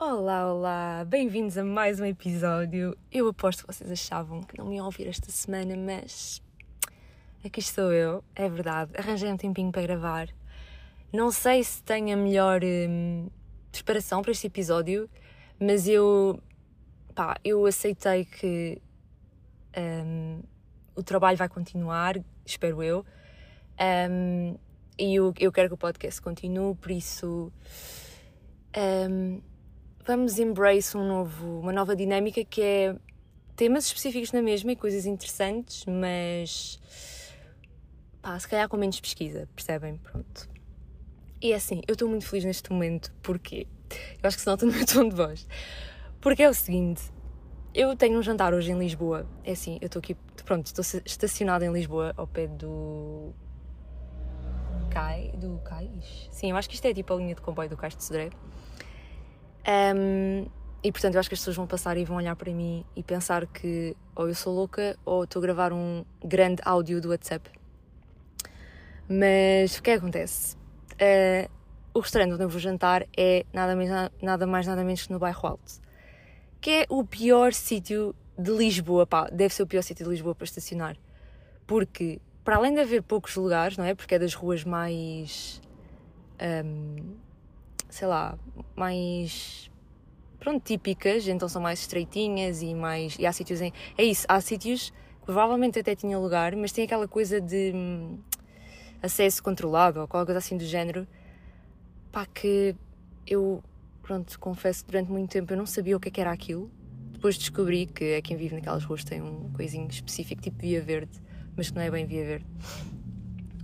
Olá, olá, bem-vindos a mais um episódio. Eu aposto que vocês achavam que não me iam ouvir esta semana, mas aqui estou eu, é verdade. Arranjei um tempinho para gravar. Não sei se tenho a melhor hum, preparação para este episódio, mas eu, pá, eu aceitei que hum, o trabalho vai continuar, espero eu. Hum, e eu, eu quero que o podcast continue, por isso hum, vamos embrace um novo, uma nova dinâmica que é temas específicos na mesma e coisas interessantes, mas pá, se calhar com menos pesquisa, percebem? Pronto. E é assim, eu estou muito feliz neste momento, porque eu acho que se nota no meu tom de voz. Porque é o seguinte, eu tenho um jantar hoje em Lisboa. É assim, eu estou aqui, pronto, estou estacionada em Lisboa, ao pé do. Cai. Do Cais? Sim, eu acho que isto é tipo a linha de comboio do Cais de Sodré. Um, e portanto eu acho que as pessoas vão passar e vão olhar para mim e pensar que ou eu sou louca ou estou a gravar um grande áudio do WhatsApp. Mas o que é que acontece? Uh, o restaurante onde eu vou jantar é nada mais nada, mais, nada menos que no bairro Alto, que é o pior sítio de Lisboa, pá, deve ser o pior sítio de Lisboa para estacionar. Porque, para além de haver poucos lugares, não é? Porque é das ruas mais. Um, sei lá, mais pronto, típicas, então são mais estreitinhas e mais. E há sítios em. É isso, há sítios que provavelmente até tinha lugar, mas tem aquela coisa de hum, acesso controlado ou qualquer coisa assim do género. Pá, que eu, pronto, confesso que durante muito tempo eu não sabia o que, é que era aquilo. Depois descobri que é quem vive naquelas ruas tem um coisinho específico, tipo Via Verde, mas que não é bem Via Verde.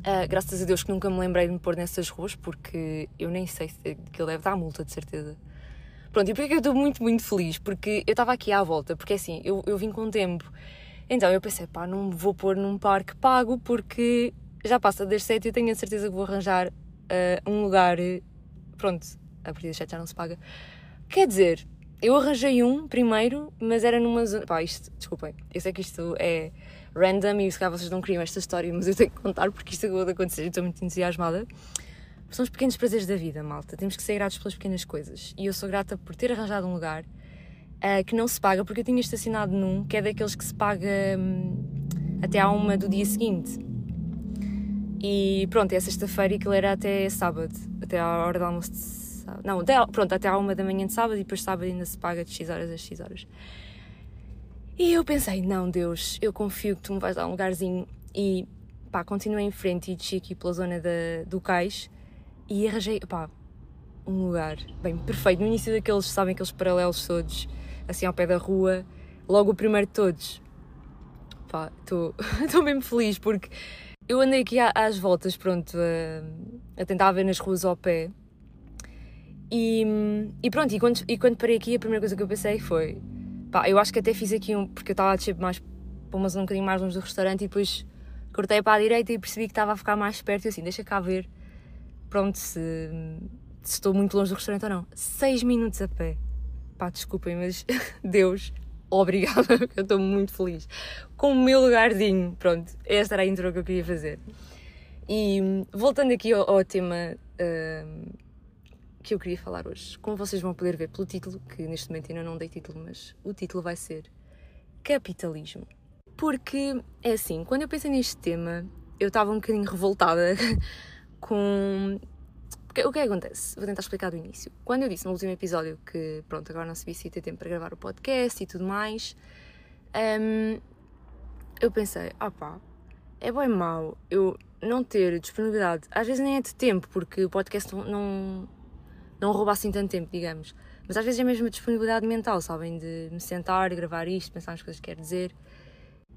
Uh, graças a Deus que nunca me lembrei de me pôr nessas ruas, porque eu nem sei se ele deve dar multa, de certeza. Pronto, e porquê que eu estou muito, muito feliz? Porque eu estava aqui à volta, porque assim, eu, eu vim com tempo. Então eu pensei, pá, não me vou pôr num parque pago, porque já passa das 7 e eu tenho a certeza que vou arranjar uh, um lugar. Pronto, a partir das 7 já não se paga. Quer dizer, eu arranjei um primeiro, mas era numa zona. Pá, isto, desculpem, eu sei que isto é random e se calhar vocês não queriam esta história, mas eu tenho que contar porque isto acabou de acontecer e estou muito entusiasmada. São os pequenos prazeres da vida, malta. Temos que ser gratos pelas pequenas coisas. E eu sou grata por ter arranjado um lugar uh, que não se paga, porque eu tinha estacionado num que é daqueles que se paga um, até à uma do dia seguinte. E pronto, é sexta-feira e aquilo era até sábado, até à hora do almoço de sábado. Não, até, pronto, até à uma da manhã de sábado e depois sábado ainda se paga de X horas a X horas. E eu pensei, não, Deus, eu confio que tu me vais dar um lugarzinho. E pá, continuei em frente e desci aqui pela zona da, do cais e arranjei, pá, um lugar, bem, perfeito. No início daqueles, sabem, aqueles paralelos todos, assim ao pé da rua, logo o primeiro de todos. Pá, estou mesmo feliz porque eu andei aqui às voltas, pronto, a, a tentar ver nas ruas ao pé. E, e pronto, e quando, e quando parei aqui, a primeira coisa que eu pensei foi: Pá, eu acho que até fiz aqui um. Porque eu estava descer mais para uma zona um bocadinho mais longe do restaurante e depois cortei para a direita e percebi que estava a ficar mais perto e assim, deixa cá ver. Pronto, se, se estou muito longe do restaurante ou não. Seis minutos a pé. Pá, desculpem, mas Deus, obrigada, eu estou muito feliz. Com o meu lugarzinho. Pronto, esta era a intro que eu queria fazer. E voltando aqui ao, ao tema. Uh, que eu queria falar hoje. Como vocês vão poder ver pelo título, que neste momento ainda não dei título, mas o título vai ser Capitalismo. Porque é assim, quando eu pensei neste tema, eu estava um bocadinho revoltada com. O que é que acontece? Vou tentar explicar do início. Quando eu disse no último episódio que, pronto, agora não se ia ter tempo para gravar o podcast e tudo mais, um, eu pensei, ah é bem mau eu não ter disponibilidade. Às vezes nem é de tempo, porque o podcast não, não rouba assim tanto tempo, digamos. Mas às vezes é mesmo a disponibilidade mental, sabem? De me sentar gravar isto, pensar nas coisas que quero dizer.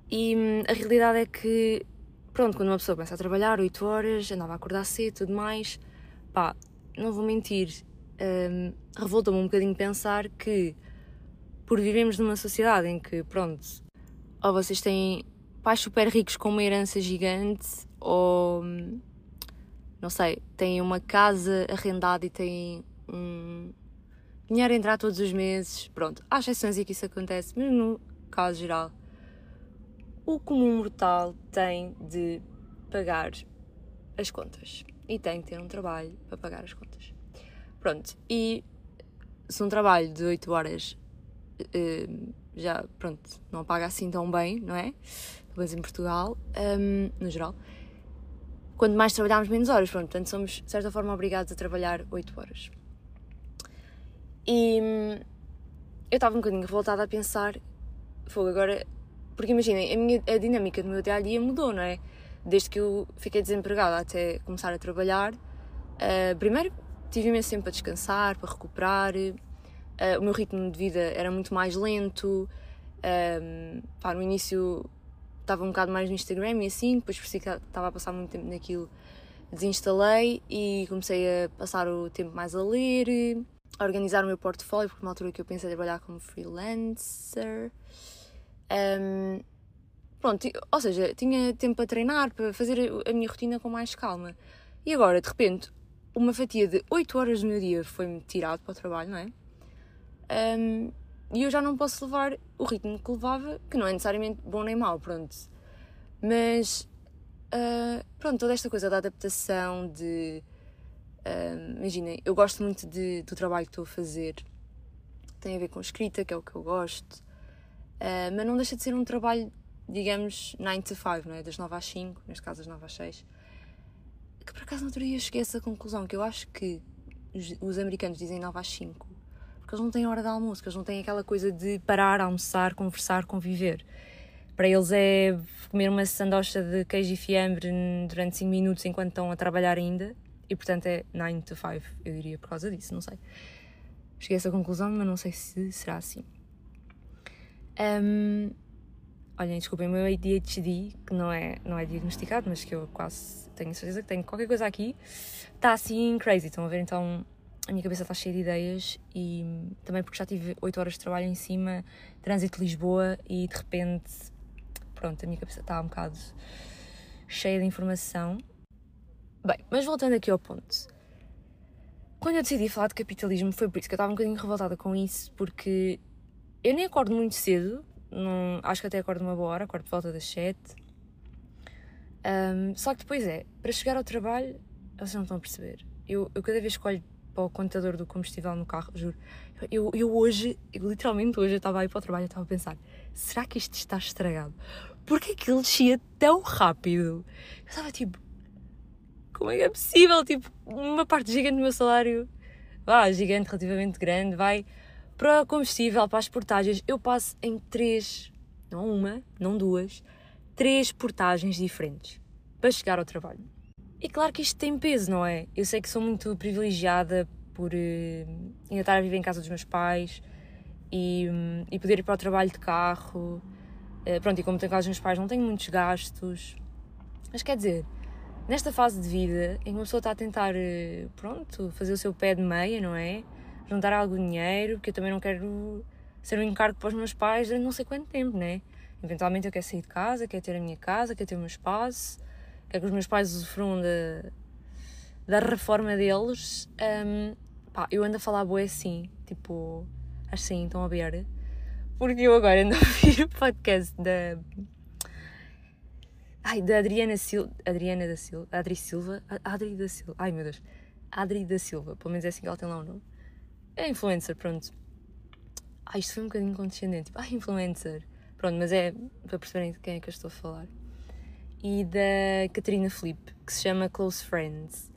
E hum, a realidade é que, pronto, quando uma pessoa começa a trabalhar 8 horas, andava a acordar cedo tudo mais, pá, não vou mentir, hum, revolta-me um bocadinho pensar que, por vivemos numa sociedade em que, pronto, ou vocês têm pais super ricos com uma herança gigante, ou, hum, não sei, têm uma casa arrendada e têm um dinheiro a entrar todos os meses. Pronto, há exceções em que isso acontece, mas no caso geral, o comum mortal tem de pagar as contas e tem de ter um trabalho para pagar as contas. Pronto, e se um trabalho de 8 horas uh, já, pronto, não paga assim tão bem, não é? Pelo menos em Portugal, um, no geral. Quanto mais trabalharmos, menos horas, pronto, portanto somos, de certa forma, obrigados a trabalhar 8 horas. E hum, eu estava um bocadinho revoltada a pensar, fogo, agora. Porque imaginem, a, minha, a dinâmica do meu dia a dia mudou, não é? Desde que eu fiquei desempregada até começar a trabalhar. Uh, primeiro, tive imenso tempo para descansar, para recuperar. Uh, o meu ritmo de vida era muito mais lento. Um, pá, no início estava um bocado mais no Instagram e assim, depois percebi que estava a passar muito tempo naquilo, desinstalei e comecei a passar o tempo mais a ler, a organizar o meu portfólio, porque uma altura que eu pensei trabalhar como freelancer. Um, pronto, ou seja, tinha tempo para treinar, para fazer a minha rotina com mais calma. E agora, de repente, uma fatia de 8 horas do meu dia foi-me tirado para o trabalho, não é? Um, e eu já não posso levar o ritmo que levava, que não é necessariamente bom nem mau, pronto. Mas, uh, pronto, toda esta coisa da adaptação, de. Uh, Imaginem, eu gosto muito de, do trabalho que estou a fazer. Tem a ver com escrita, que é o que eu gosto. Uh, mas não deixa de ser um trabalho, digamos, 9 to 5, não é? Das 9 às 5, neste caso das 9 às 6. Que por acaso no outro dia cheguei a essa conclusão, que eu acho que os, os americanos dizem 9 às 5 porque eles não têm hora de almoço, eles não têm aquela coisa de parar, almoçar, conversar, conviver. Para eles é comer uma sandocha de queijo e fiambre durante 5 minutos enquanto estão a trabalhar ainda, e portanto é 9 to 5, eu diria, por causa disso, não sei. Cheguei a essa conclusão, mas não sei se será assim. Um, olhem, desculpem, o meu ADHD, que não é, não é diagnosticado, mas que eu quase tenho certeza que tenho qualquer coisa aqui, está assim crazy. Estão a ver então a minha cabeça está cheia de ideias e também porque já tive 8 horas de trabalho em cima, trânsito de Lisboa e de repente, pronto, a minha cabeça está um bocado cheia de informação. Bem, mas voltando aqui ao ponto. Quando eu decidi falar de capitalismo foi por isso que eu estava um bocadinho revoltada com isso, porque eu nem acordo muito cedo, não, acho que até acordo uma boa hora, acordo de volta das 7. Um, só que depois é, para chegar ao trabalho, vocês não estão a perceber. Eu, eu cada vez escolho para o contador do combustível no carro, juro. Eu, eu hoje, eu, literalmente hoje, eu estava aí para o trabalho e estava a pensar: será que isto está estragado? Porquê que ele descia tão rápido? Eu estava tipo: como é que é possível? Tipo, uma parte gigante do meu salário, ah, gigante, relativamente grande, vai para o combustível, para as portagens. Eu passo em três, não uma, não duas, três portagens diferentes para chegar ao trabalho. E claro que isto tem peso, não é? Eu sei que sou muito privilegiada por uh, ainda estar a viver em casa dos meus pais e, um, e poder ir para o trabalho de carro. Uh, pronto, e como tenho casa dos meus pais, não tenho muitos gastos. Mas quer dizer, nesta fase de vida em que uma pessoa está a tentar, uh, pronto, fazer o seu pé de meia, não é? Juntar algum dinheiro, porque eu também não quero ser um encargo para os meus pais durante não sei quanto tempo, né? Eventualmente eu quero sair de casa, quero ter a minha casa, quero ter o meu espaço quero que os meus pais usufruam da, da reforma deles. Um, pá, eu ando a falar boé assim, tipo, assim, estão a ver. Porque eu agora ando a ouvir o podcast da. Ai, da Adriana Silva. Adriana da Silva. Adri Silva. Adri da Silva. Ai meu Deus. Adri da Silva. Pelo menos é assim que ela tem lá o nome. É influencer, pronto. Ai, isto foi um bocadinho condescendente. Tipo, ai, influencer. Pronto, mas é para perceberem de quem é que eu estou a falar e da Catarina Felipe, que se chama Close Friends.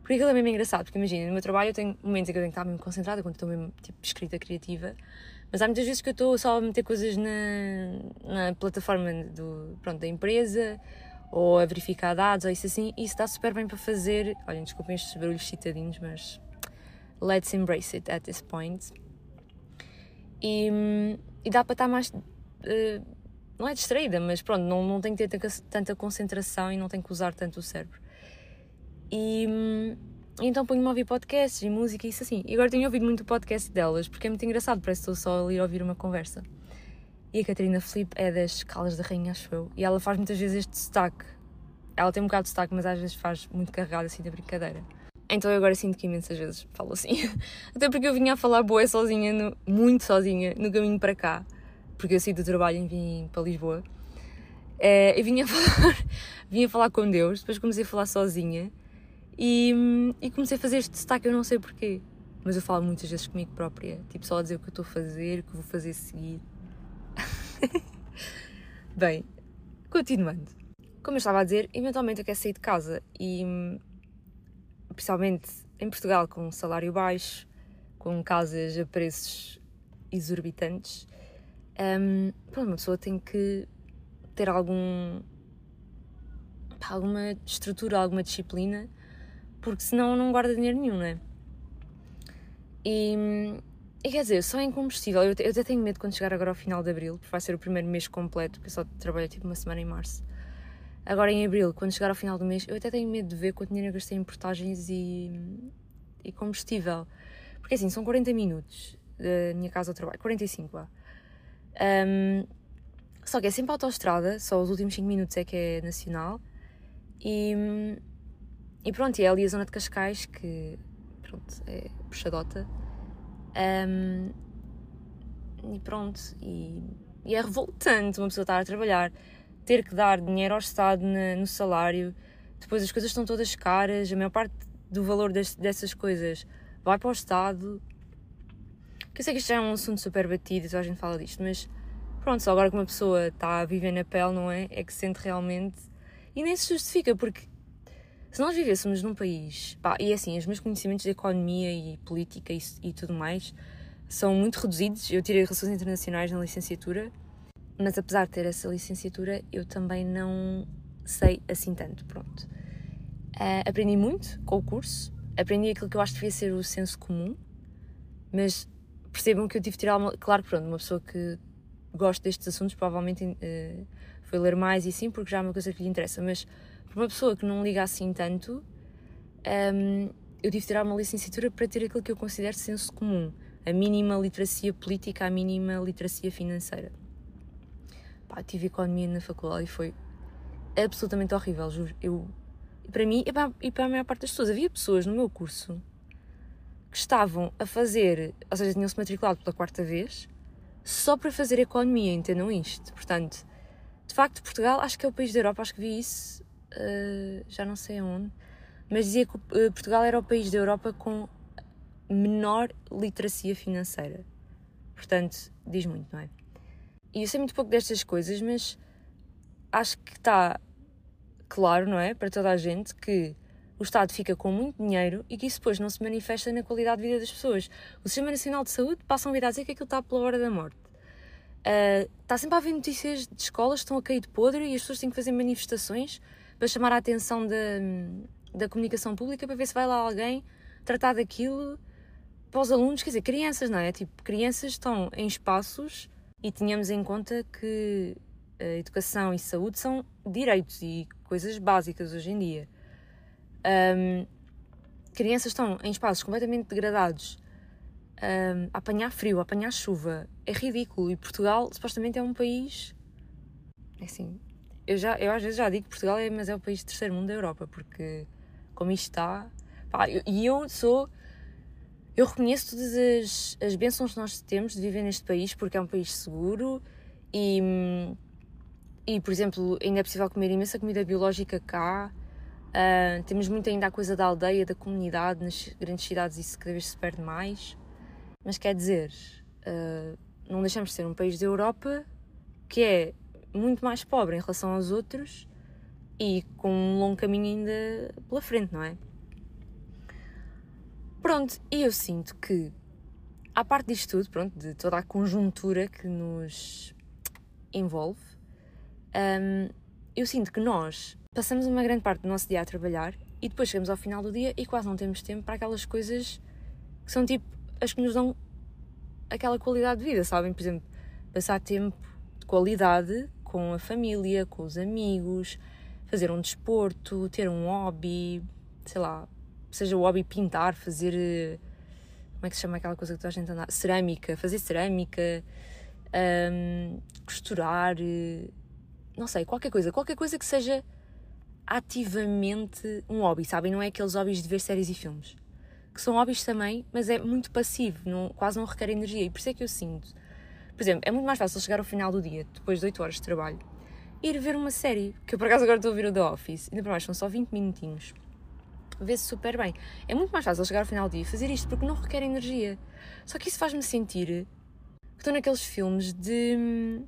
Porque aquilo é mesmo engraçado, porque imagina, no meu trabalho eu tenho momentos em que eu tenho que estar mesmo concentrada, quando estou mesmo tipo escrita criativa, mas há muitas vezes que eu estou só a meter coisas na, na plataforma do, pronto, da empresa ou a verificar dados ou isso assim, e isso dá super bem para fazer. Olhem, desculpem estes barulhos citadinhos, mas let's embrace it at this point. E, e dá para estar mais. Uh, não é distraída, mas pronto, não, não tenho que ter tanta concentração e não tenho que usar tanto o cérebro. E, hum, então ponho-me a ouvir podcasts e música e isso assim. E agora tenho ouvido muito o podcast delas, porque é muito engraçado, parece que estou só ali a ouvir uma conversa. E a Catarina Felipe é das Calas da Rainha, acho eu, e ela faz muitas vezes este destaque. Ela tem um bocado de destaque, mas às vezes faz muito carregado assim da brincadeira. Então eu agora sinto que imensas vezes falo assim. Até porque eu vinha a falar boa sozinha, no, muito sozinha, no caminho para cá porque eu saí do trabalho e vim para Lisboa. Uh, eu vinha falar, vinha falar com Deus, depois comecei a falar sozinha e, e comecei a fazer este destaque, eu não sei porquê. mas eu falo muitas vezes comigo própria, tipo só a dizer o que eu estou a fazer, o que vou fazer a seguir. Bem, continuando. Como eu estava a dizer, eventualmente eu quero sair de casa e, principalmente em Portugal, com um salário baixo, com casas a preços exorbitantes, um, pronto, uma pessoa tem que ter algum alguma estrutura, alguma disciplina, porque senão não guarda dinheiro nenhum, não é? E, e quer dizer, só em combustível, eu, eu até tenho medo quando chegar agora ao final de abril, porque vai ser o primeiro mês completo, porque eu só trabalho tipo uma semana em março. Agora em abril, quando chegar ao final do mês, eu até tenho medo de ver quanto dinheiro eu gastei em portagens e, e combustível. Porque assim, são 40 minutos da minha casa ao trabalho, 45 vá. Um, só que é sempre autoestrada, só os últimos 5 minutos é que é nacional. E, e pronto, e é ali a zona de Cascais que pronto, é puxadota. Um, e pronto, e, e, é revoltante uma pessoa estar a trabalhar, ter que dar dinheiro ao Estado na, no salário, depois as coisas estão todas caras, a maior parte do valor des, dessas coisas vai para o Estado. Que eu sei que isto já é um assunto super batido, toda a gente fala disto, mas pronto, só agora que uma pessoa está a viver na pele, não é? É que sente realmente e nem se justifica, porque se nós vivêssemos num país. Pá, e é assim, os meus conhecimentos de economia e política e, e tudo mais são muito reduzidos. Eu tirei Relações Internacionais na licenciatura, mas apesar de ter essa licenciatura, eu também não sei assim tanto. Pronto. Uh, aprendi muito com o curso, aprendi aquilo que eu acho que devia ser o senso comum, mas percebam que eu tive de tirar uma. Claro pronto, uma pessoa que gosta destes assuntos provavelmente uh, foi ler mais e sim, porque já é uma coisa que lhe interessa, mas para uma pessoa que não liga assim tanto, um, eu tive de tirar uma licenciatura para ter aquilo que eu considero senso comum, a mínima literacia política, a mínima literacia financeira. Pá, tive economia na faculdade e foi absolutamente horrível, juro. Eu, para mim e para a maior parte das pessoas, havia pessoas no meu curso que estavam a fazer, ou seja, tinham-se matriculado pela quarta vez, só para fazer economia, entendam isto? Portanto, de facto, Portugal acho que é o país da Europa, acho que vi isso, uh, já não sei aonde, mas dizia que uh, Portugal era o país da Europa com menor literacia financeira. Portanto, diz muito, não é? E eu sei muito pouco destas coisas, mas acho que está claro, não é? Para toda a gente que o Estado fica com muito dinheiro e que isso depois não se manifesta na qualidade de vida das pessoas. O Sistema Nacional de Saúde passa a vida a dizer que aquilo está pela hora da morte. Uh, está sempre a haver notícias de escolas que estão a cair de podre e as pessoas têm que fazer manifestações para chamar a atenção da, da comunicação pública para ver se vai lá alguém tratar daquilo para os alunos, quer dizer, crianças, não é? Tipo, crianças estão em espaços e tenhamos em conta que educação e saúde são direitos e coisas básicas hoje em dia. Um, crianças estão em espaços completamente degradados um, a apanhar frio, a apanhar chuva. É ridículo. E Portugal, supostamente, é um país. É assim. Eu, já, eu às vezes já digo que Portugal é, mas é o país de terceiro mundo da Europa, porque como isto está. Pá, eu, e eu sou. Eu reconheço todas as, as bênçãos que nós temos de viver neste país, porque é um país seguro e. E, por exemplo, ainda é possível comer imensa comida biológica cá. Uh, temos muito ainda a coisa da aldeia, da comunidade, nas grandes cidades isso cada vez se perde mais. Mas quer dizer, uh, não deixamos de ser um país da Europa que é muito mais pobre em relação aos outros e com um longo caminho ainda pela frente, não é? Pronto, e eu sinto que, à parte disto tudo, pronto, de toda a conjuntura que nos envolve, um, eu sinto que nós passamos uma grande parte do nosso dia a trabalhar e depois chegamos ao final do dia e quase não temos tempo para aquelas coisas que são tipo as que nos dão aquela qualidade de vida, sabem? Por exemplo, passar tempo de qualidade com a família, com os amigos, fazer um desporto, ter um hobby, sei lá, seja o hobby pintar, fazer. Como é que se chama aquela coisa que toda a gente anda? Cerâmica, fazer cerâmica, um, costurar, não sei, qualquer coisa, qualquer coisa que seja ativamente um hobby, sabem? Não é aqueles hobbies de ver séries e filmes que são hobbies também, mas é muito passivo, não, quase não requer energia. E por isso é que eu sinto. Por exemplo, é muito mais fácil chegar ao final do dia, depois de 8 horas de trabalho, ir ver uma série. Que eu por acaso agora estou a ver o The Office, ainda por mais são só 20 minutinhos. vê-se super bem. É muito mais fácil chegar ao final do dia e fazer isto porque não requer energia. Só que isso faz-me sentir que estou naqueles filmes de. Hum,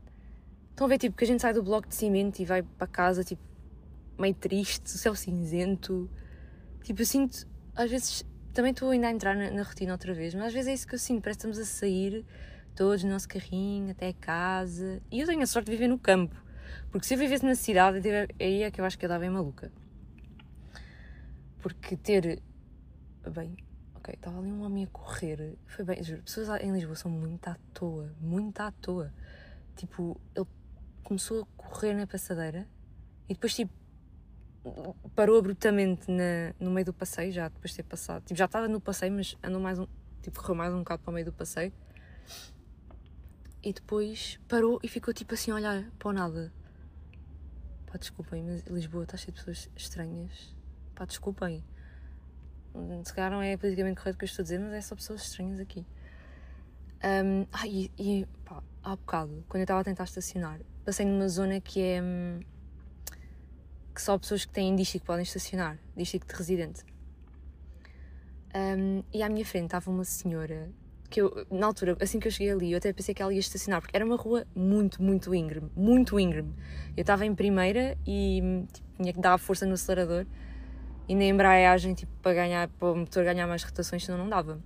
estão a ver, tipo, que a gente sai do bloco de cimento e vai para casa, tipo, meio triste, o céu cinzento. Tipo, eu sinto, às vezes, também estou ainda a entrar na, na, rotina outra vez, mas às vezes é isso que eu sinto, parece que estamos a sair todos no nosso carrinho até casa. E eu tenho a sorte de viver no campo, porque se eu vivesse na cidade, aí é que eu acho que eu dava bem maluca. Porque ter. Bem, ok, estava ali um homem a correr. Foi bem, juro, pessoas em Lisboa são muito à toa, muito à toa. Tipo, ele começou a correr na passadeira e depois, tipo, parou abruptamente na, no meio do passeio, já depois de ter passado. Tipo, já estava no passeio, mas andou mais um. Tipo, correu mais um bocado para o meio do passeio. E depois parou e ficou tipo assim a olhar para o nada. Pá, desculpem, mas Lisboa está cheio de pessoas estranhas. Pá, desculpem. Se calhar não é politicamente correto o que eu estou a dizer, mas é só pessoas estranhas aqui. Um, ah, e, e pá, há bocado, quando eu estava a tentar estacionar, passei numa zona que é. Que só pessoas que têm dístico podem estacionar, dístico de residente. Um, e à minha frente estava uma senhora que eu, na altura, assim que eu cheguei ali, eu até pensei que ela ia estacionar, porque era uma rua muito, muito íngreme, muito íngreme. Eu estava em primeira e tipo, tinha que dar força no acelerador e na embreagem, tipo, para, ganhar, para o motor ganhar mais rotações, senão não dava.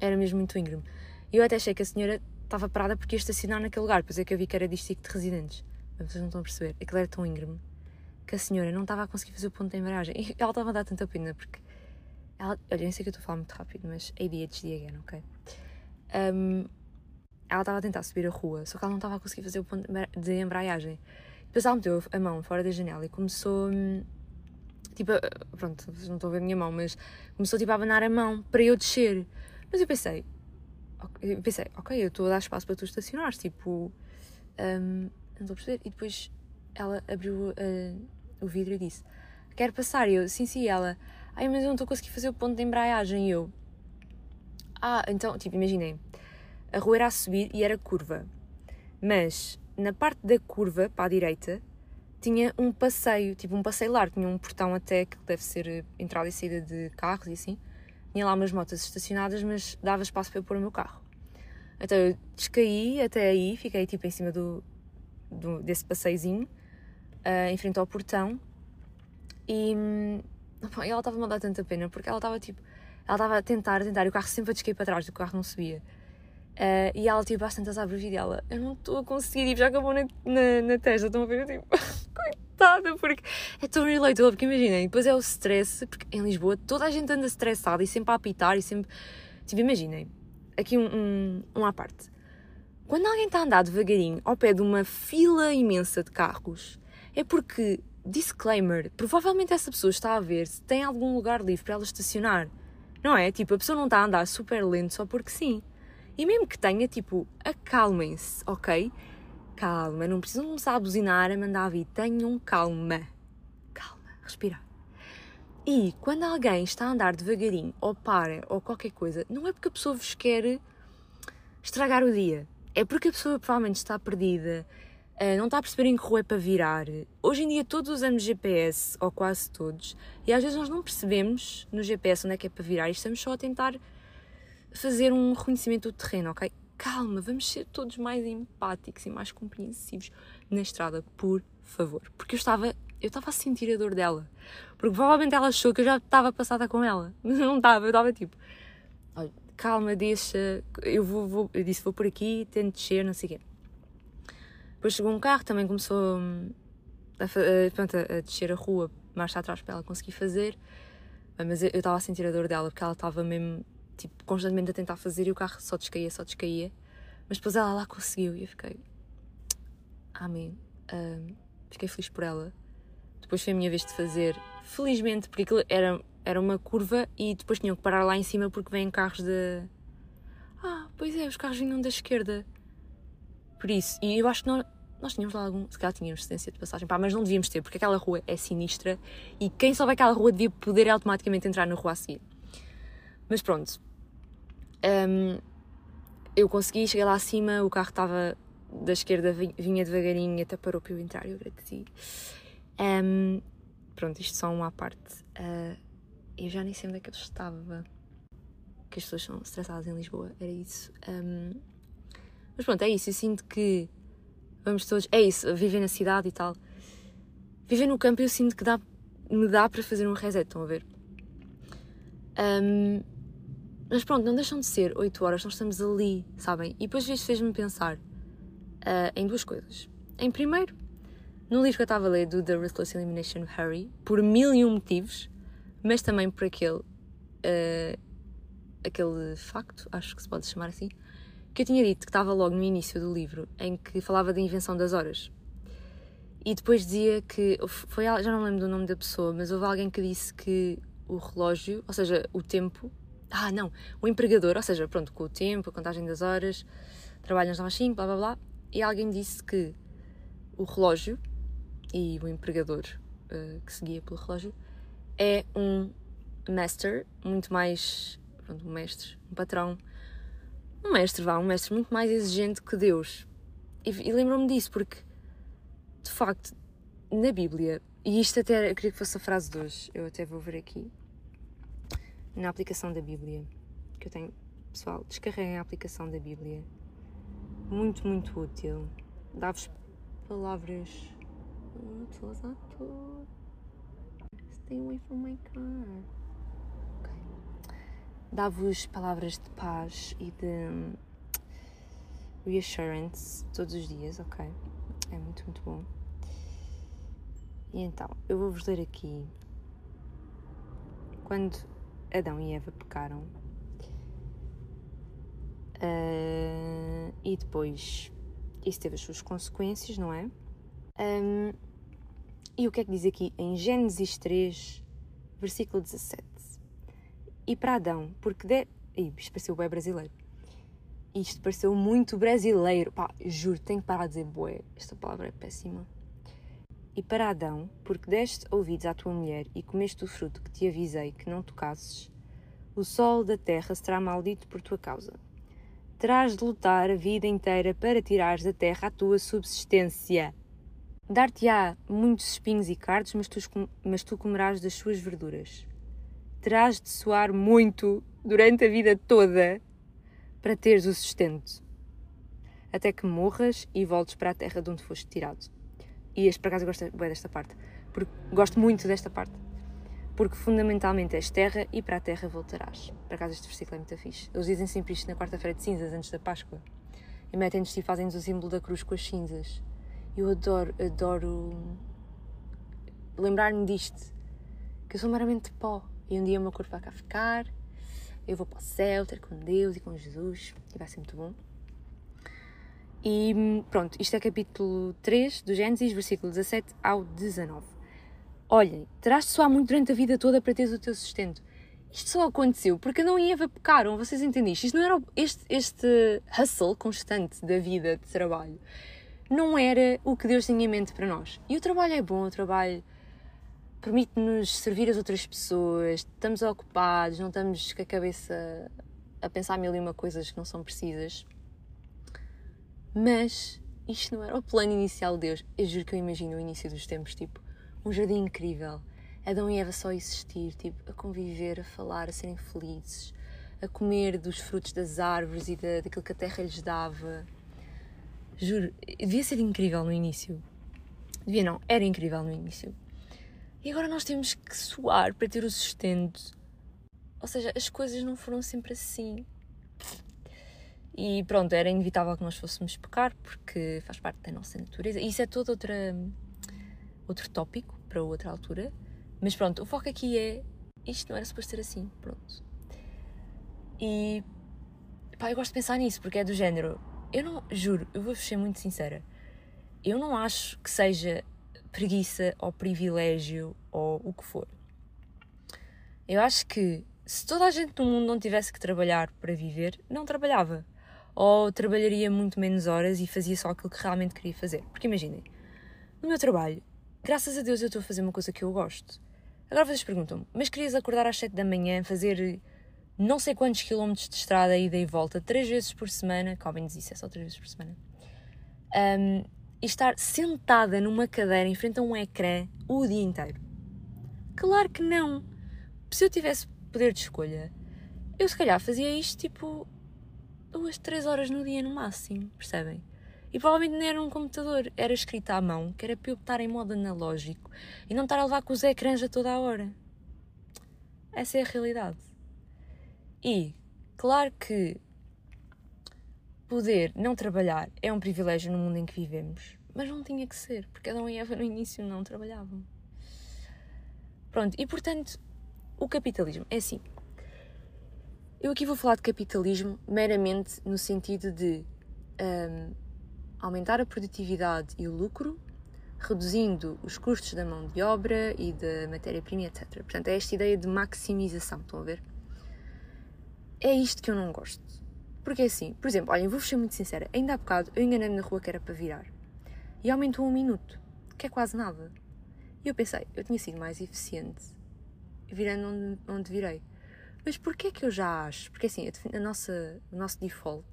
Era mesmo muito íngreme. E eu até achei que a senhora estava parada porque ia estacionar naquele lugar, depois é que eu vi que era distrito de residentes. Mas vocês não estão a perceber, aquilo era tão íngreme que a senhora não estava a conseguir fazer o ponto da embreagem. E ela estava a dar tanta pena porque. Ela, olha, nem sei que eu estou a falar muito rápido, mas ADHD again, ok? Um, ela estava a tentar subir a rua, só que ela não estava a conseguir fazer o ponto de embreagem. Depois ela meteu a mão fora da janela e começou. Hum, tipo, pronto, não estou a ver a minha mão, mas começou tipo a abanar a mão para eu descer. Mas eu pensei, eu pensei, ok, eu estou a dar espaço para tu estacionares, tipo, um, não estou a perceber. E depois ela abriu uh, o vidro e disse: Quero passar. E eu, sim, sim. ela, ai, mas eu não estou a conseguir fazer o ponto de embreagem. E eu, ah, então, tipo, imaginem, a rua era a subir e era curva, mas na parte da curva, para a direita, tinha um passeio, tipo um passeio largo, tinha um portão até que deve ser entrada e saída de carros e assim. Tinha lá umas motas estacionadas, mas dava espaço para eu pôr o meu carro. Então eu descaí até aí, fiquei tipo em cima do, do desse passeiozinho, uh, em frente ao portão, e opa, ela estava-me a dar tanta pena, porque ela estava tipo, ela estava a tentar, a tentar, e o carro sempre a descair para trás, o carro não subia. Uh, e ela tipo, bastante a abrir dela, eu não estou a conseguir, tipo, já acabou na, na, na testa, estão a ver, eu tipo, coitada, porque é tão relatable, porque imaginem, depois é o stress, porque em Lisboa toda a gente anda estressada e sempre a apitar e sempre, tipo, imaginem, aqui um, um, um à parte. Quando alguém está a andar devagarinho ao pé de uma fila imensa de carros, é porque, disclaimer, provavelmente essa pessoa está a ver se tem algum lugar livre para ela estacionar. Não é? Tipo, a pessoa não está a andar super lento só porque sim. E mesmo que tenha, tipo, acalmem-se, ok? Calma, não precisam começar a buzinar, a mandar vir. Tenham calma. Calma, respirar. E quando alguém está a andar devagarinho, ou para, ou qualquer coisa, não é porque a pessoa vos quer estragar o dia. É porque a pessoa provavelmente está perdida, eh, não está a perceber em que rua é para virar. Hoje em dia todos usamos GPS, ou quase todos, e às vezes nós não percebemos no GPS onde é que é para virar e estamos só a tentar fazer um reconhecimento do terreno, ok? Calma, vamos ser todos mais empáticos e mais compreensivos na estrada, por favor. Porque eu estava, eu estava a sentir a dor dela. Porque provavelmente ela achou que eu já estava passada com ela. Mas não estava, eu estava tipo, calma, deixa, eu vou, vou, eu disse vou por aqui, tento descer, não sei o quê. Depois chegou um carro, também começou hum, a, a, pronto, a descer a rua, marcha atrás para ela conseguir fazer. Mas eu estava a sentir a dor dela porque ela estava mesmo tipo, constantemente a tentar fazer e o carro só descaía, só descaía. Mas depois ela lá conseguiu e eu fiquei. Amém. Um, fiquei feliz por ela. Depois foi a minha vez de fazer, felizmente, porque aquilo era, era uma curva e depois tinham que parar lá em cima porque vêm carros de. Ah, pois é, os carros vinham da esquerda. Por isso, e eu acho que nós, nós tínhamos lá algum. Se calhar tínhamos cedência de passagem, pá, mas não devíamos ter, porque aquela rua é sinistra e quem souber aquela rua devia poder automaticamente entrar na rua a seguir. Mas pronto, um, eu consegui, cheguei lá acima, o carro estava da esquerda, vinha devagarinho, até parou para eu entrar, eu agradeci. Um, pronto, isto só uma à parte. Uh, eu já nem sei onde é que eu estava. Que as pessoas são estressadas em Lisboa, era isso. Um, mas pronto, é isso. Eu sinto que vamos todos. É isso, viver na cidade e tal. Viver no campo eu sinto que dá, me dá para fazer um reset, estão a ver? Um, mas pronto, não deixam de ser 8 horas, nós estamos ali, sabem? E depois isto fez-me pensar uh, em duas coisas. Em primeiro, no livro que eu estava a ler do The Ruthless Elimination of Harry, por mil e um motivos, mas também por aquele, uh, aquele facto, acho que se pode chamar assim, que eu tinha dito que estava logo no início do livro, em que falava da invenção das horas. E depois dizia que, foi, já não lembro do nome da pessoa, mas houve alguém que disse que o relógio, ou seja, o tempo, ah não, o empregador, ou seja, pronto, com o tempo, a contagem das horas, trabalham às 5, blá blá blá, e alguém disse que o relógio e o empregador uh, que seguia pelo relógio é um master muito mais. Pronto, um mestre, um patrão. Um mestre, vá, um mestre muito mais exigente que Deus. E, e lembro-me disso porque, de facto, na Bíblia, e isto até eu queria que fosse a frase de hoje, eu até vou ver aqui, na aplicação da Bíblia, que eu tenho. Pessoal, descarreguem a aplicação da Bíblia. Muito, muito útil. Dá-vos palavras. Estou a usar tudo. Stay away from my car. Dá-vos palavras de paz e de reassurance todos os dias, ok? É muito, muito bom. E então, eu vou-vos ler aqui. Quando Adão e Eva pecaram. Uh, e depois isso teve as suas consequências, não é? Um, e o que é que diz aqui em Gênesis 3, versículo 17? E para Adão, porque de... Ih, isto pareceu bem brasileiro. Isto pareceu muito brasileiro. Pá, juro, tenho que parar de dizer bué. Esta palavra é péssima. E para Adão, porque deste ouvidos à tua mulher e comeste o fruto que te avisei que não tocasses, o sol da terra será maldito por tua causa. Terás de lutar a vida inteira para tirares da terra a tua subsistência. Dar-te-á muitos espinhos e cardos, mas tu, mas tu comerás das suas verduras. Terás de suar muito durante a vida toda para teres o sustento, até que morras e voltes para a terra de onde foste tirado. E este, por acaso, gosto bem desta parte, porque gosto muito desta parte, porque fundamentalmente és terra e para a terra voltarás. Por acaso, este versículo é muito fixe. Eles dizem sempre isto na quarta-feira de cinzas, antes da Páscoa, e metem-nos e fazem-nos o símbolo da cruz com as cinzas. Eu adoro, adoro lembrar-me disto, que eu sou meramente pó e um dia o meu corpo vai cá ficar, eu vou para o céu, ter com Deus e com Jesus e vai ser muito bom. E pronto, isto é capítulo 3 do Gênesis, versículo 17 ao 19. Olhem, terás de suar muito durante a vida toda para teres o teu sustento. Isto só aconteceu porque não e Eva pecaram, vocês entendem? Isto não era este, este hustle constante da vida de trabalho não era o que Deus tinha em mente para nós. E o trabalho é bom, o trabalho permite-nos servir as outras pessoas, estamos ocupados, não estamos com a cabeça a pensar mil e uma coisas que não são precisas. Mas isto não era o plano inicial de Deus. Eu juro que eu imagino o início dos tempos, tipo, um jardim incrível. Adão e Eva só existir, tipo, a conviver, a falar, a serem felizes, a comer dos frutos das árvores e da, daquilo que a terra lhes dava Juro, devia ser incrível no início. Devia não, era incrível no início. E agora nós temos que suar para ter o sustento. Ou seja, as coisas não foram sempre assim. E pronto, era inevitável que nós fôssemos pecar, porque faz parte da nossa natureza. E isso é todo outra, outro tópico para outra altura. Mas pronto, o foco aqui é isto não era suposto ser assim. Pronto. E pá, eu gosto de pensar nisso, porque é do género eu não, juro, eu vou ser muito sincera. Eu não acho que seja preguiça ou privilégio ou o que for. Eu acho que se toda a gente no mundo não tivesse que trabalhar para viver, não trabalhava. Ou trabalharia muito menos horas e fazia só aquilo que realmente queria fazer. Porque imaginem, no meu trabalho, graças a Deus eu estou a fazer uma coisa que eu gosto. Agora vocês perguntam-me, mas querias acordar às 7 da manhã, fazer não sei quantos quilómetros de estrada ida e volta, três vezes por semana, Calvin diz isso, é só três vezes por semana, um, e estar sentada numa cadeira em frente a um ecrã o dia inteiro? Claro que não! se eu tivesse poder de escolha, eu se calhar fazia isto tipo duas, três horas no dia no máximo, percebem? E provavelmente não era um computador, era escrita à mão, que era para eu estar em modo analógico e não estar a levar com os ecrãs a toda a hora. Essa é a realidade. E, claro que poder não trabalhar é um privilégio no mundo em que vivemos, mas não tinha que ser, porque Adão e Eva no início não trabalhavam. Pronto, e portanto, o capitalismo é assim. Eu aqui vou falar de capitalismo meramente no sentido de um, aumentar a produtividade e o lucro, reduzindo os custos da mão de obra e da matéria-prima, etc. Portanto, é esta ideia de maximização, estão a ver? É isto que eu não gosto. Porque é assim, por exemplo, olhem, vou ser muito sincera, ainda há bocado eu enganei-me na rua que era para virar e aumentou um minuto, que é quase nada. E eu pensei, eu tinha sido mais eficiente virando onde, onde virei. Mas porquê que eu já acho? Porque assim, a nossa, o nosso default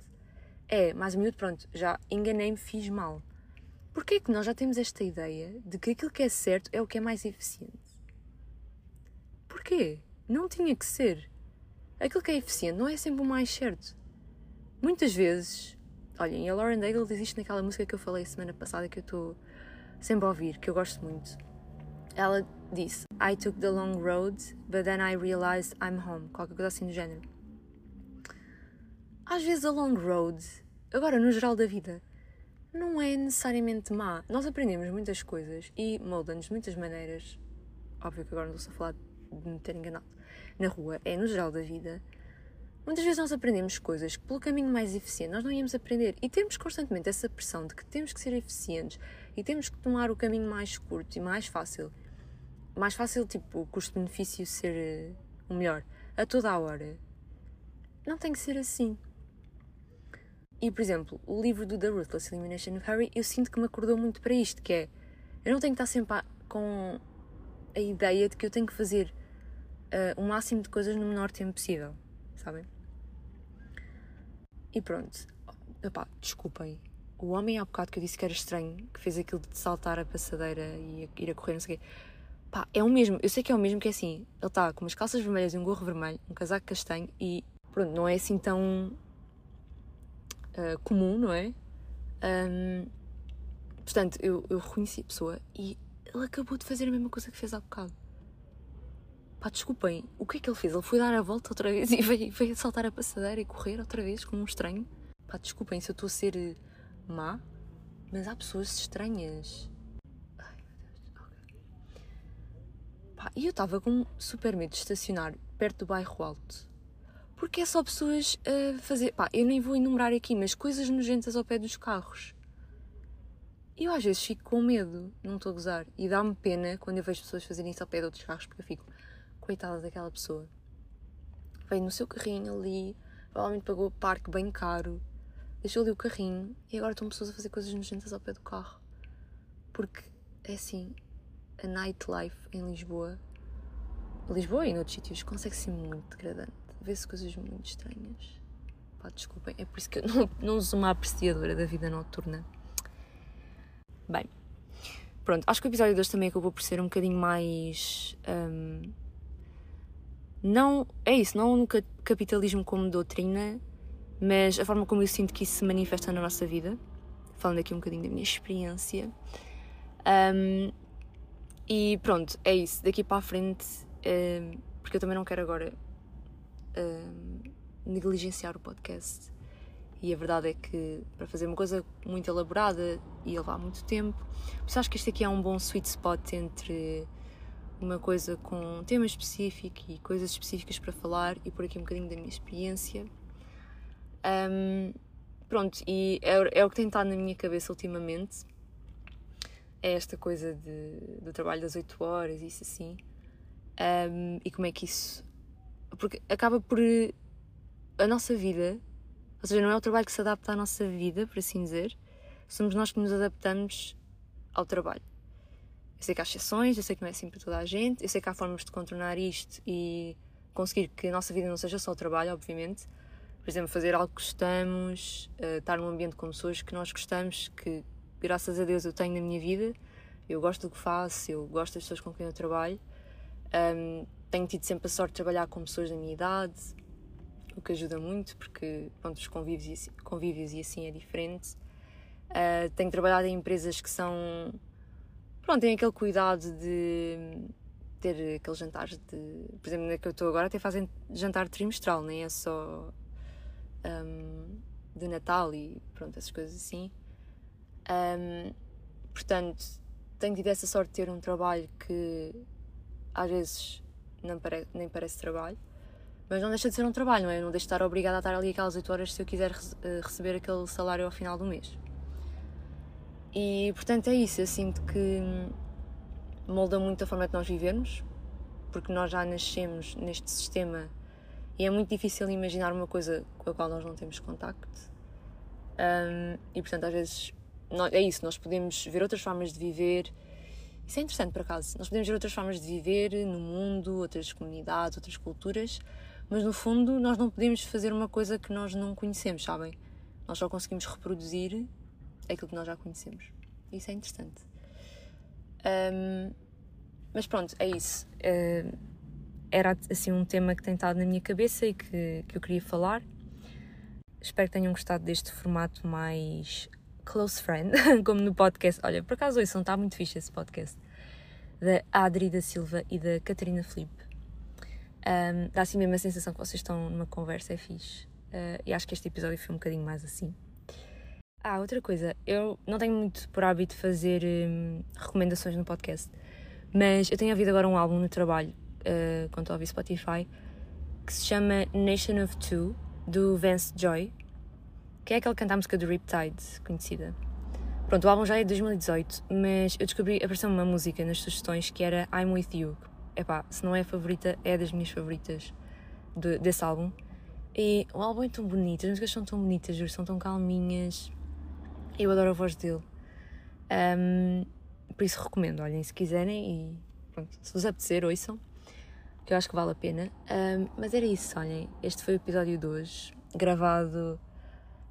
é mais um minuto, pronto, já enganei-me, fiz mal. Porquê que nós já temos esta ideia de que aquilo que é certo é o que é mais eficiente? Porquê? Não tinha que ser. Aquilo que é eficiente não é sempre o mais certo. Muitas vezes, olhem, a Lauren Daigle diz isto naquela música que eu falei semana passada que eu estou sempre a ouvir, que eu gosto muito. Ela disse: I took the long road, but then I realized I'm home. Qualquer coisa assim do género. Às vezes a long road, agora no geral da vida, não é necessariamente má. Nós aprendemos muitas coisas e molda-nos de muitas maneiras. Óbvio que agora não estou a falar de me ter enganado. Na rua, é no geral da vida. Muitas vezes nós aprendemos coisas que pelo caminho mais eficiente nós não íamos aprender e temos constantemente essa pressão de que temos que ser eficientes e temos que tomar o caminho mais curto e mais fácil mais fácil, tipo, custo-benefício ser eh, o melhor a toda a hora. Não tem que ser assim. E, por exemplo, o livro do The Ruthless Elimination of Harry, eu sinto que me acordou muito para isto, que é, eu não tenho que estar sempre com a ideia de que eu tenho que fazer uh, o máximo de coisas no menor tempo possível, sabem? E pronto. Epá, desculpem. O homem há bocado que eu disse que era estranho, que fez aquilo de saltar a passadeira e ir a correr, não sei o quê Pá, é o mesmo, eu sei que é o mesmo que é assim. Ele está com umas calças vermelhas e um gorro vermelho, um casaco castanho e pronto, não é assim tão uh, comum, não é? Um, portanto, eu, eu reconheci a pessoa e ele acabou de fazer a mesma coisa que fez há bocado. Pá, desculpem, o que é que ele fez? Ele foi dar a volta outra vez e veio, veio saltar a passadeira e correr outra vez como um estranho. Pá, desculpem se eu estou a ser eh, má, mas há pessoas estranhas. Pá, e eu estava com super medo de estacionar perto do bairro alto. Porque é só pessoas a fazer. Pá, eu nem vou enumerar aqui, mas coisas nojentas ao pé dos carros. Eu às vezes fico com medo, não estou a gozar. E dá-me pena quando eu vejo pessoas fazerem isso ao pé de outros carros, porque eu fico, coitada daquela pessoa. Veio no seu carrinho ali, provavelmente pagou o parque bem caro, deixou ali o carrinho e agora estão pessoas a fazer coisas nojentas ao pé do carro. Porque é assim, a nightlife em Lisboa, Lisboa e noutros sítios, consegue ser muito degradante. Vê-se coisas muito estranhas. Pá, desculpem, é por isso que eu não, não sou uma apreciadora da vida noturna. Bem, pronto, acho que o episódio de hoje também acabou por ser um bocadinho mais. Um, não, é isso, não no capitalismo como doutrina, mas a forma como eu sinto que isso se manifesta na nossa vida. Falando aqui um bocadinho da minha experiência. Um, e pronto, é isso. Daqui para a frente, uh, porque eu também não quero agora uh, negligenciar o podcast. E a verdade é que para fazer uma coisa muito elaborada ia levar muito tempo. Isso acho que este aqui é um bom sweet spot entre uma coisa com um tema específico e coisas específicas para falar e por aqui um bocadinho da minha experiência. Um, pronto, e é, é o que tem estado na minha cabeça ultimamente é esta coisa de, do trabalho das 8 horas, isso assim. Um, e como é que isso. Porque acaba por. A nossa vida, ou seja, não é o trabalho que se adapta à nossa vida, por assim dizer, somos nós que nos adaptamos ao trabalho. Eu sei que há exceções, eu sei que não é assim para toda a gente, eu sei que há formas de contornar isto e conseguir que a nossa vida não seja só o trabalho, obviamente. Por exemplo, fazer algo que gostamos, uh, estar num ambiente com pessoas que nós gostamos, que graças a Deus eu tenho na minha vida. Eu gosto do que faço, eu gosto das pessoas com quem eu trabalho. Um, tenho tido sempre a sorte de trabalhar com pessoas da minha idade, o que ajuda muito, porque pronto, os convívios e, convívios e assim é diferente. Uh, tenho trabalhado em empresas que são. Pronto, têm aquele cuidado de ter aqueles jantares de. Por exemplo, na que eu estou agora, até fazem jantar trimestral, nem é só. Um, de Natal e pronto, essas coisas assim. Um, portanto, tenho tido essa sorte de ter um trabalho que às vezes não pare nem parece trabalho, mas não deixa de ser um trabalho, não é? Eu não deixo de estar obrigada a estar ali aquelas 8 horas se eu quiser eh, receber aquele salário ao final do mês. E portanto é isso, eu sinto que molda muito a forma que nós vivemos, porque nós já nascemos neste sistema e é muito difícil imaginar uma coisa com a qual nós não temos contacto. Um, e portanto, às vezes, é isso, nós podemos ver outras formas de viver. Isso é interessante, por acaso. Nós podemos ver outras formas de viver no mundo, outras comunidades, outras culturas, mas no fundo, nós não podemos fazer uma coisa que nós não conhecemos, sabem? Nós só conseguimos reproduzir aquilo que nós já conhecemos. Isso é interessante. Um, mas pronto, é isso. Uh, era assim um tema que tem estado na minha cabeça e que, que eu queria falar. Espero que tenham gostado deste formato mais close friend, como no podcast. Olha, por acaso não está muito fixe esse podcast. Da Adri da Silva e da Catarina Felipe. Um, dá assim mesmo a sensação que vocês estão numa conversa, é fixe. Uh, e acho que este episódio foi um bocadinho mais assim. Ah, outra coisa, eu não tenho muito por hábito fazer hum, recomendações no podcast, mas eu tenho ouvido agora um álbum no trabalho, uh, quando ouvir Spotify, que se chama Nation of Two, do Vance Joy, que é aquele que canta a música do Riptide, conhecida. Pronto, o álbum já é de 2018, mas eu descobri, apareceu uma música nas sugestões que era I'm With You. Epá, se não é a favorita, é das minhas favoritas de, desse álbum. E o álbum é tão bonito, as músicas são tão bonitas, são tão calminhas. Eu adoro a voz dele. Um, por isso recomendo, olhem, se quiserem e pronto, se vos apetecer, ouçam, que eu acho que vale a pena. Um, mas era isso, olhem, este foi o episódio de hoje, gravado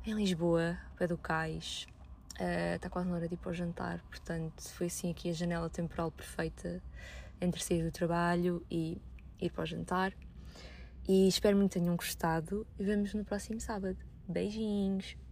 em Lisboa, pé do Cais. Uh, está quase na hora de ir para o jantar, portanto foi assim aqui a janela temporal perfeita entre sair do trabalho e ir para o jantar. E espero muito que tenham gostado e vemos no próximo sábado. Beijinhos!